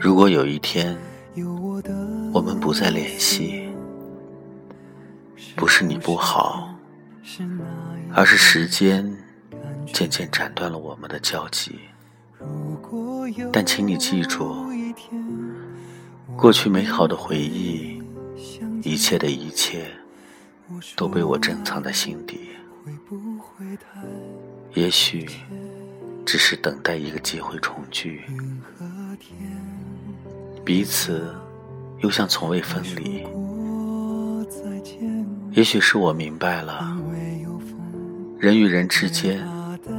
如果有一天我们不再联系，不是你不好，而是时间渐渐斩断了我们的交集。但请你记住，过去美好的回忆，一切的一切，都被我珍藏在心底。也许只是等待一个机会重聚，彼此又像从未分离。也许是我明白了，人与人之间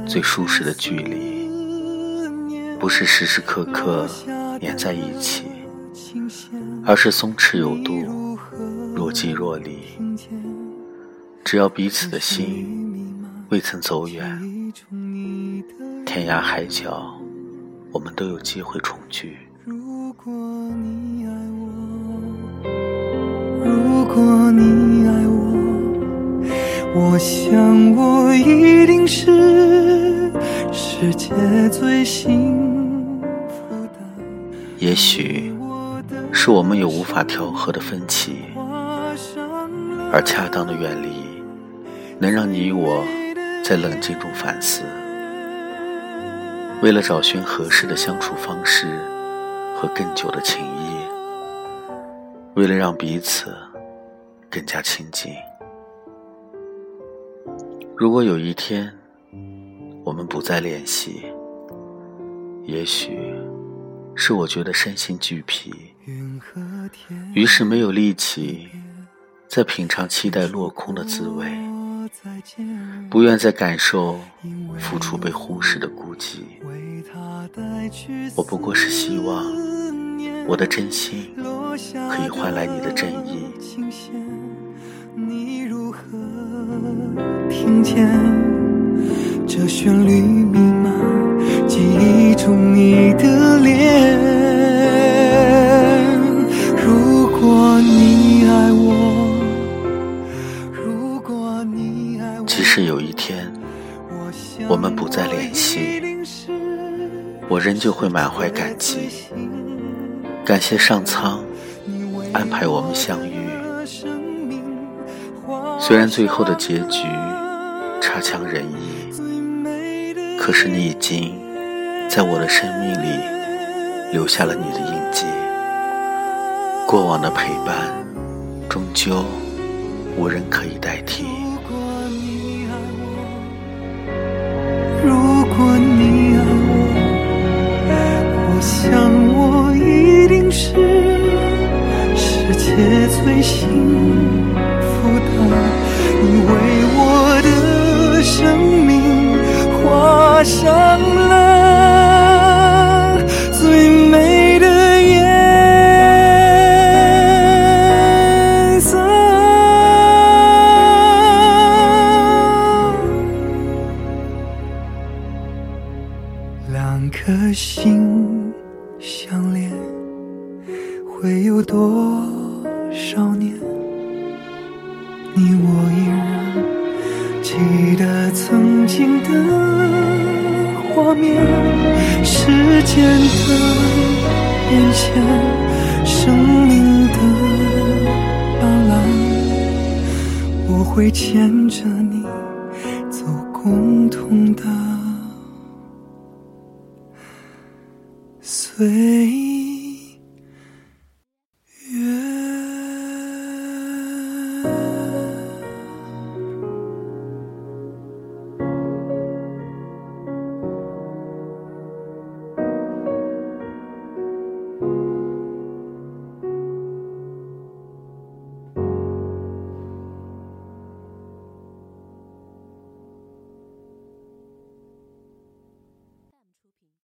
最舒适的距离，不是时时刻刻黏在一起，而是松弛有度，若即若离。只要彼此的心未曾走远，天涯海角，我们都有机会重聚。果你爱我，我想我一定是世界最幸福的。也许是我们有无法调和的分歧，而恰当的远离。能让你我在冷静中反思，为了找寻合适的相处方式和更久的情谊，为了让彼此更加亲近。如果有一天我们不再联系，也许是我觉得身心俱疲，于是没有力气再品尝期待落空的滋味。不愿再感受付出被忽视的孤寂，我不过是希望我的真心可以换来你的真意。听见这旋律弥漫？记忆中你的脸。是有一天我们不再联系，我仍旧会满怀感激，感谢上苍安排我们相遇。虽然最后的结局差强人意，可是你已经在我的生命里留下了你的印记。过往的陪伴，终究无人可以代替。如果你爱我，我想我一定是世界最幸福的。你为上了最美的颜色。两颗心相连，会有多少年？记得曾经的画面，时间的变迁，生命的斑斓，我会牵着你走共同的。岁